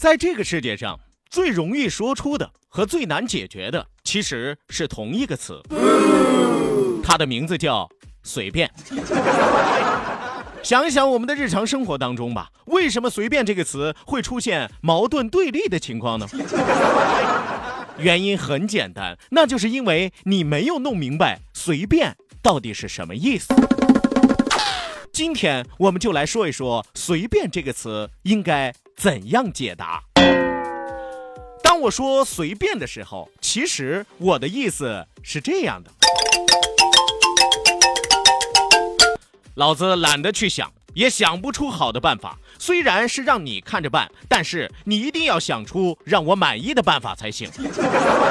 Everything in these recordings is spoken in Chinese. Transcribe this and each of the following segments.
在这个世界上，最容易说出的和最难解决的，其实是同一个词，它的名字叫随便。想一想我们的日常生活当中吧，为什么“随便”这个词会出现矛盾对立的情况呢？原因很简单，那就是因为你没有弄明白“随便”到底是什么意思。今天我们就来说一说“随便”这个词应该怎样解答。当我说“随便”的时候，其实我的意思是这样的：老子懒得去想，也想不出好的办法。虽然是让你看着办，但是你一定要想出让我满意的办法才行。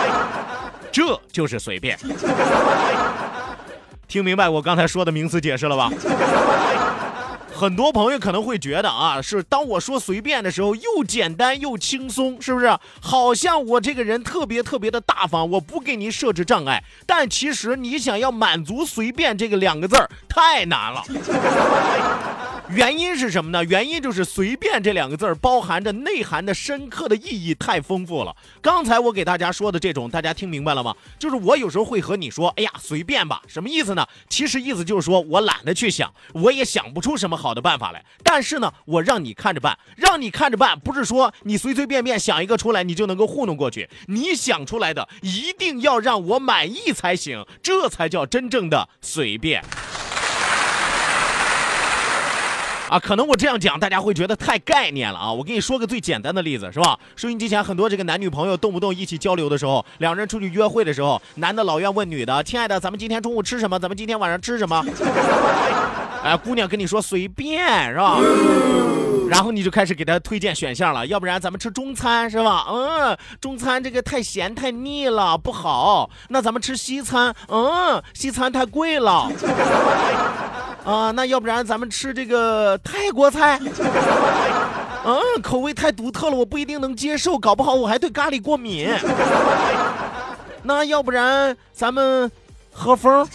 这就是随便。听明白我刚才说的名词解释了吧？很多朋友可能会觉得啊，是当我说随便的时候，又简单又轻松，是不是？好像我这个人特别特别的大方，我不给您设置障碍。但其实你想要满足“随便”这个两个字儿，太难了。原因是什么呢？原因就是“随便”这两个字儿包含着内涵的深刻的意义太丰富了。刚才我给大家说的这种，大家听明白了吗？就是我有时候会和你说：“哎呀，随便吧。”什么意思呢？其实意思就是说我懒得去想，我也想不出什么好的办法来。但是呢，我让你看着办，让你看着办，不是说你随随便便想一个出来，你就能够糊弄过去。你想出来的一定要让我满意才行，这才叫真正的随便。啊，可能我这样讲，大家会觉得太概念了啊！我给你说个最简单的例子，是吧？收音机前很多这个男女朋友动不动一起交流的时候，两人出去约会的时候，男的老愿问女的：“亲爱的，咱们今天中午吃什么？咱们今天晚上吃什么？” 哎，姑娘跟你说随便，是吧？然后你就开始给他推荐选项了，要不然咱们吃中餐，是吧？嗯，中餐这个太咸太腻了，不好。那咱们吃西餐，嗯，西餐太贵了。啊，那要不然咱们吃这个泰国菜？嗯，口味太独特了，我不一定能接受，搞不好我还对咖喱过敏。那要不然咱们喝风？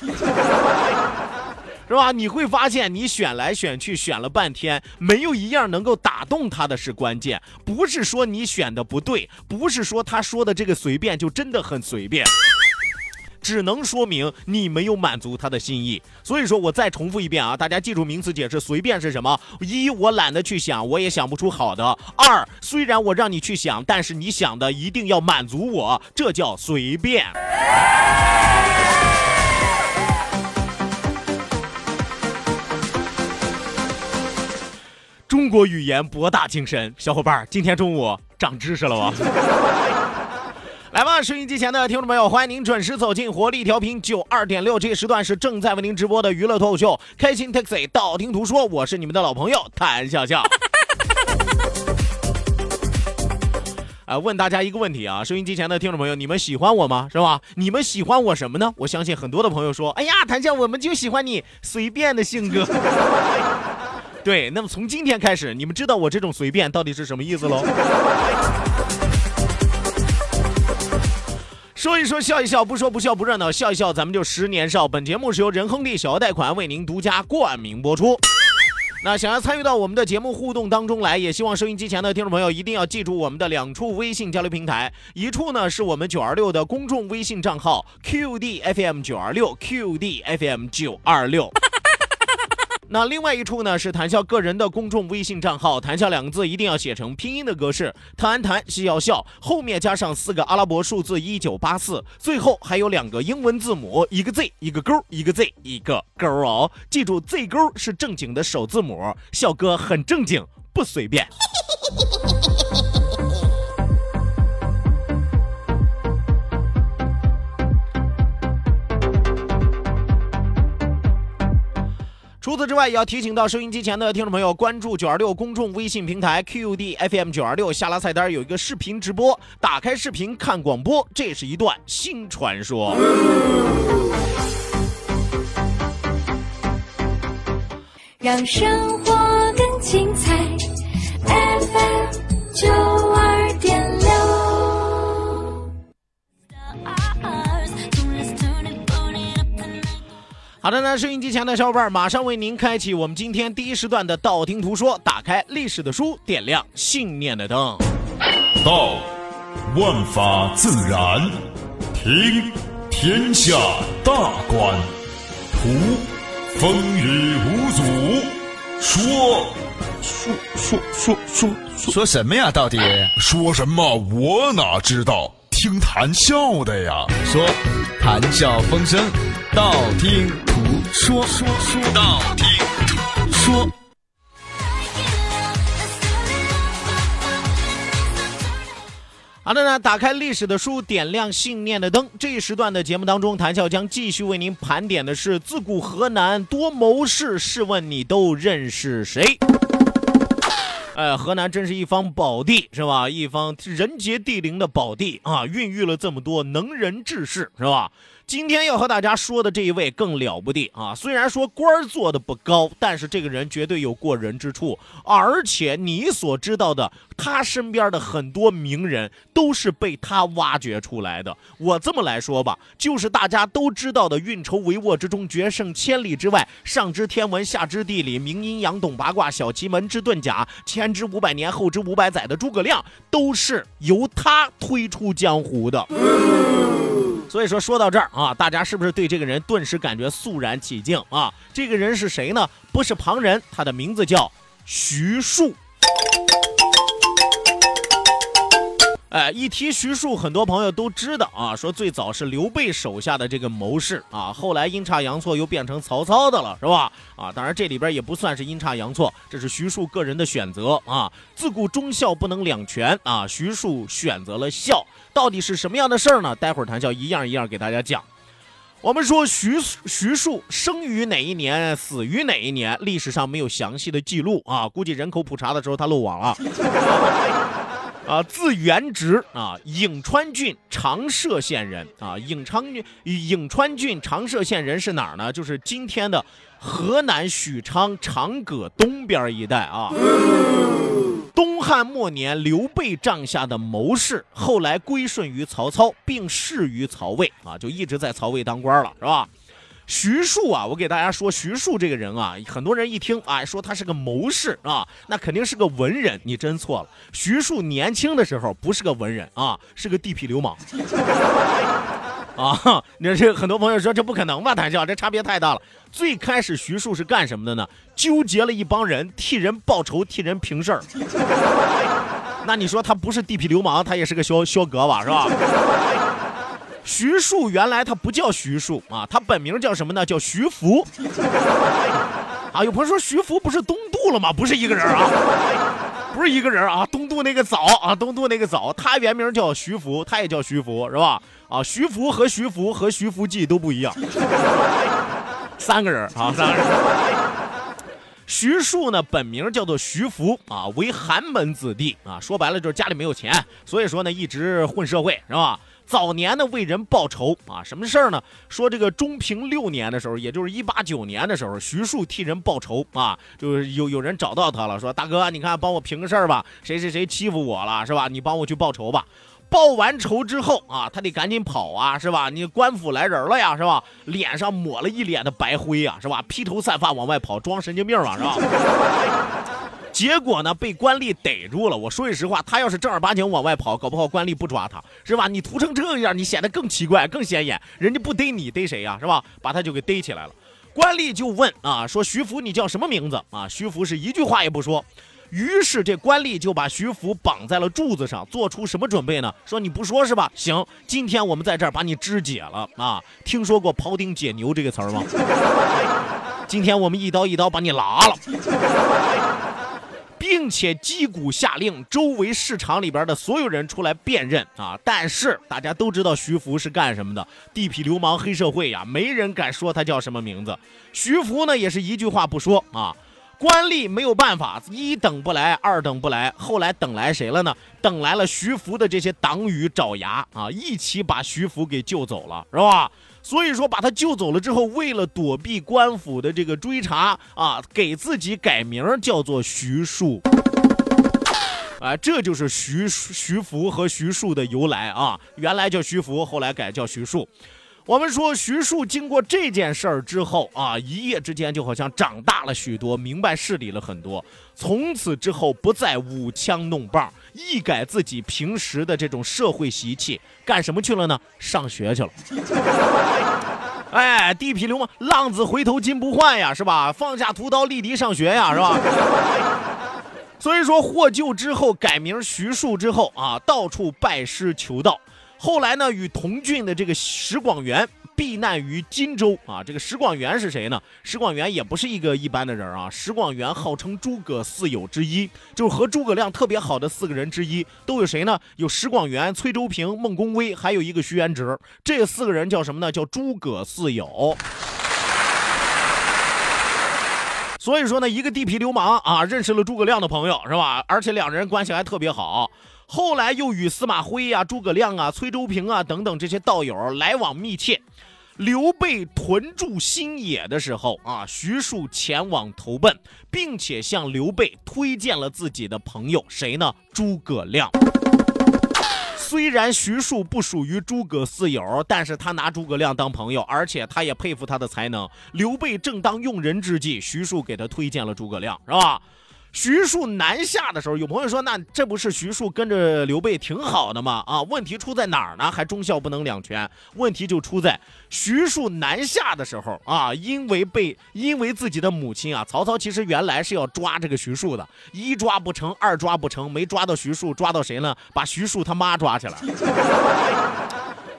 是吧？你会发现，你选来选去，选了半天，没有一样能够打动他的是关键。不是说你选的不对，不是说他说的这个随便就真的很随便，只能说明你没有满足他的心意。所以说我再重复一遍啊，大家记住名词解释，随便是什么？一，我懒得去想，我也想不出好的；二，虽然我让你去想，但是你想的一定要满足我，这叫随便。中国语言博大精深，小伙伴今天中午长知识了吗？来吧，收音机前的听众朋友，欢迎您准时走进活力调频九二点六，这个时段是正在为您直播的娱乐脱口秀《开心 Taxi》，道听途说，我是你们的老朋友谭笑笑。啊，问大家一个问题啊，收音机前的听众朋友，你们喜欢我吗？是吧？你们喜欢我什么呢？我相信很多的朋友说，哎呀，谭笑，我们就喜欢你随便的性格。对，那么从今天开始，你们知道我这种随便到底是什么意思喽？说一说，笑一笑，不说不笑不热闹，笑一笑，咱们就十年少。本节目是由仁亨利小额贷款为您独家冠名播出。那想要参与到我们的节目互动当中来，也希望收音机前的听众朋友一定要记住我们的两处微信交流平台，一处呢是我们九二六的公众微信账号 QDFM 九二六 QDFM 九二六。那另外一处呢是谈笑个人的公众微信账号，谈笑两个字一定要写成拼音的格式，谈谈笑笑，后面加上四个阿拉伯数字一九八四，最后还有两个英文字母，一个 Z 一个勾，一个 Z 一个勾哦，记住 Z 勾是正经的首字母，笑哥很正经，不随便。之外，也要提醒到收音机前的听众朋友，关注九二六公众微信平台 QD FM 九二六，下拉菜单有一个视频直播，打开视频看广播，这是一段新传说。让生活更精彩好的呢，收音机前的小伙伴，马上为您开启我们今天第一时段的道听途说，打开历史的书，点亮信念的灯。道，万法自然；听，天下大观；图，风雨无阻；说，说说说说说说什么呀？到底说什么？我哪知道？听谈笑的呀。说谈笑风生，道听途说，说说道听途说。好的呢，打开历史的书，点亮信念的灯。这一时段的节目当中，谭笑将继续为您盘点的是自古河南多谋士，试问你都认识谁？哎，河南真是一方宝地，是吧？一方人杰地灵的宝地啊，孕育了这么多能人志士，是吧？今天要和大家说的这一位更了不得啊！虽然说官儿做的不高，但是这个人绝对有过人之处，而且你所知道的，他身边的很多名人都是被他挖掘出来的。我这么来说吧，就是大家都知道的“运筹帷幄之中，决胜千里之外”，上知天文，下知地理，明阴阳，懂八卦，小奇门之遁甲，前知五百年，后知五百载的诸葛亮，都是由他推出江湖的。所以说，说到这儿啊，大家是不是对这个人顿时感觉肃然起敬啊？这个人是谁呢？不是旁人，他的名字叫徐庶。哎，一提徐庶，很多朋友都知道啊，说最早是刘备手下的这个谋士啊，后来阴差阳错又变成曹操的了，是吧？啊，当然这里边也不算是阴差阳错，这是徐庶个人的选择啊。自古忠孝不能两全啊，徐庶选择了孝，到底是什么样的事儿呢？待会儿谈笑一样一样给大家讲。我们说徐徐庶生于哪一年，死于哪一年，历史上没有详细的记录啊，估计人口普查的时候他漏网了。啊，字元直啊，颍川郡长社县人啊。颍昌颍川郡长社县人是哪儿呢？就是今天的河南许昌长葛东边一带啊。东汉末年，刘备帐下的谋士，后来归顺于曹操，并仕于曹魏啊，就一直在曹魏当官了，是吧？徐庶啊，我给大家说，徐庶这个人啊，很多人一听，哎，说他是个谋士啊，那肯定是个文人。你真错了，徐庶年轻的时候不是个文人啊，是个地痞流氓。啊，你这很多朋友说这不可能吧？谭笑，这差别太大了。最开始徐庶是干什么的呢？纠结了一帮人，替人报仇，替人平事儿。那你说他不是地痞流氓，他也是个萧萧格吧，是吧？徐庶原来他不叫徐庶啊，他本名叫什么呢？叫徐福。啊，有朋友说徐福不是东渡了吗？不是一个人啊，不是一个人啊，东渡那个早啊，东渡那个早，他原名叫徐福，他也叫徐福是吧？啊，徐福和徐福和徐福记都不一样，三个人啊，三个人。徐庶呢，本名叫做徐福啊，为寒门子弟啊，说白了就是家里没有钱，所以说呢一直混社会是吧？早年呢为人报仇啊，什么事儿呢？说这个中平六年的时候，也就是一八九年的时候，徐庶替人报仇啊，就是有有人找到他了，说大哥，你看帮我平个事儿吧，谁谁谁欺负我了是吧？你帮我去报仇吧。报完仇之后啊，他得赶紧跑啊，是吧？你官府来人了呀，是吧？脸上抹了一脸的白灰呀，是吧？披头散发往外跑，装神经病嘛，是吧？结果呢，被官吏逮住了。我说句实话，他要是正儿八经往外跑，搞不好官吏不抓他，是吧？你涂成这样，你显得更奇怪、更显眼。人家不逮你，逮谁呀？是吧？把他就给逮起来了。官吏就问啊，说徐福你叫什么名字啊？徐福是一句话也不说。于是这官吏就把徐福绑在了柱子上，做出什么准备呢？说你不说是吧？行，今天我们在这儿把你肢解了啊！听说过庖丁解牛这个词儿吗？今天我们一刀一刀把你拉了，并且击鼓下令，周围市场里边的所有人出来辨认啊！但是大家都知道徐福是干什么的，地痞流氓、黑社会呀，没人敢说他叫什么名字。徐福呢，也是一句话不说啊。官吏没有办法，一等不来，二等不来，后来等来谁了呢？等来了徐福的这些党羽爪牙啊，一起把徐福给救走了，是吧？所以说把他救走了之后，为了躲避官府的这个追查啊，给自己改名叫做徐庶。啊，这就是徐徐福和徐庶的由来啊，原来叫徐福，后来改叫徐庶。我们说徐庶经过这件事儿之后啊，一夜之间就好像长大了许多，明白事理了很多。从此之后不再舞枪弄棒，一改自己平时的这种社会习气，干什么去了呢？上学去了。哎，地痞流氓，浪子回头金不换呀，是吧？放下屠刀立地上学呀，是吧？所以说获救之后改名徐庶之后啊，到处拜师求道。后来呢，与同郡的这个石广元避难于荆州啊。这个石广元是谁呢？石广元也不是一个一般的人啊。石广元号称诸葛四友之一，就是和诸葛亮特别好的四个人之一。都有谁呢？有石广元、崔州平、孟公威，还有一个徐元直。这四个人叫什么呢？叫诸葛四友。所以说呢，一个地痞流氓啊，认识了诸葛亮的朋友是吧？而且两人关系还特别好。后来又与司马徽呀、诸葛亮啊、崔州平啊等等这些道友来往密切。刘备屯驻新野的时候啊，徐庶前往投奔，并且向刘备推荐了自己的朋友，谁呢？诸葛亮。虽然徐庶不属于诸葛四友，但是他拿诸葛亮当朋友，而且他也佩服他的才能。刘备正当用人之际，徐庶给他推荐了诸葛亮，是吧？徐庶南下的时候，有朋友说：“那这不是徐庶跟着刘备挺好的吗？”啊，问题出在哪儿呢？还忠孝不能两全，问题就出在徐庶南下的时候啊，因为被因为自己的母亲啊，曹操其实原来是要抓这个徐庶的，一抓不成，二抓不成，没抓到徐庶，抓到谁呢？把徐庶他妈抓起来，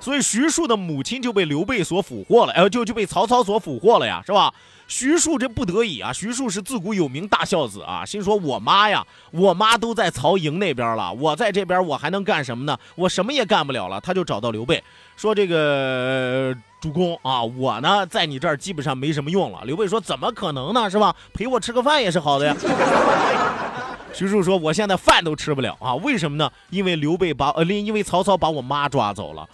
所以徐庶的母亲就被刘备所俘获了，哎，就就被曹操所俘获了呀，是吧？徐庶这不得已啊，徐庶是自古有名大孝子啊，心说我妈呀，我妈都在曹营那边了，我在这边我还能干什么呢？我什么也干不了了。他就找到刘备，说这个主公啊，我呢在你这儿基本上没什么用了。刘备说怎么可能呢？是吧？陪我吃个饭也是好的呀。徐庶说我现在饭都吃不了啊，为什么呢？因为刘备把呃，因为曹操把我妈抓走了。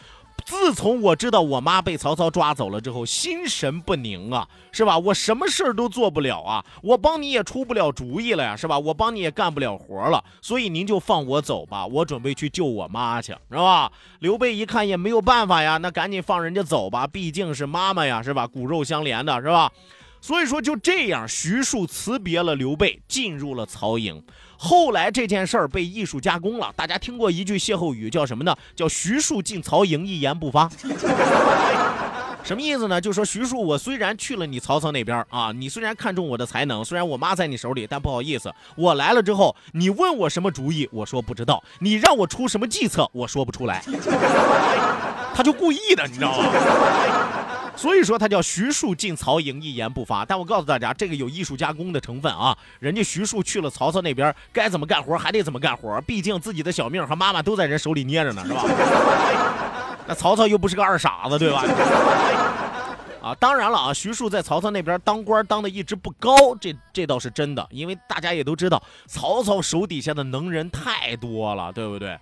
自从我知道我妈被曹操抓走了之后，心神不宁啊，是吧？我什么事儿都做不了啊，我帮你也出不了主意了呀，是吧？我帮你也干不了活了，所以您就放我走吧，我准备去救我妈去，是吧？刘备一看也没有办法呀，那赶紧放人家走吧，毕竟是妈妈呀，是吧？骨肉相连的，是吧？所以说就这样，徐庶辞别了刘备，进入了曹营。后来这件事儿被艺术加工了，大家听过一句歇后语叫什么呢？叫徐庶进曹营，一言不发。什么意思呢？就说徐庶，我虽然去了你曹操那边啊，你虽然看中我的才能，虽然我妈在你手里，但不好意思，我来了之后，你问我什么主意，我说不知道；你让我出什么计策，我说不出来。他就故意的，你知道吗？所以说他叫徐庶进曹营一言不发，但我告诉大家，这个有艺术加工的成分啊。人家徐庶去了曹操那边，该怎么干活还得怎么干活，毕竟自己的小命和妈妈都在人手里捏着呢，是吧？那曹操又不是个二傻子，对吧？啊，当然了啊，徐庶在曹操那边当官当的一直不高，这这倒是真的，因为大家也都知道，曹操手底下的能人太多了，对不对？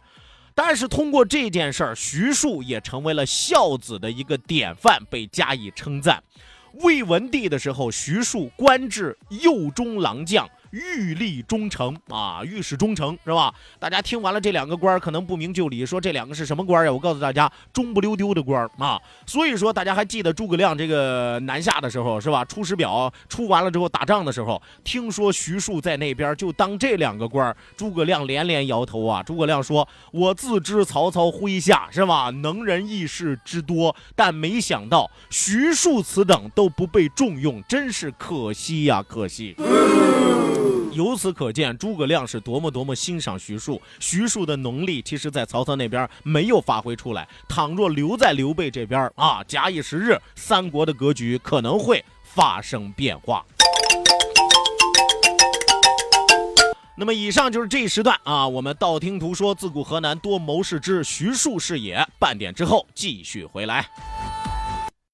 但是通过这件事儿，徐庶也成为了孝子的一个典范，被加以称赞。魏文帝的时候，徐庶官至右中郎将，欲立忠诚啊，御史忠诚是吧？大家听完了这两个官儿，可能不明就里，说这两个是什么官儿呀？我告诉大家，中不溜丢的官儿啊。所以说，大家还记得诸葛亮这个南下的时候是吧？出师表出完了之后打仗的时候，听说徐庶在那边就当这两个官儿，诸葛亮连连摇头啊。诸葛亮说：“我自知曹操麾下是吧，能人异士之多，但没想到徐庶此等都不被重用，真是可惜呀，可惜。”由此可见，诸葛亮是多么多么欣赏徐庶。徐庶的能力，其实在曹操那边没有发挥出来。倘若留在刘备这边啊，假以时日，三国的格局可能会发生变化。那么，以上就是这一时段啊，我们道听途说，自古河南多谋士之徐庶是也。半点之后继续回来。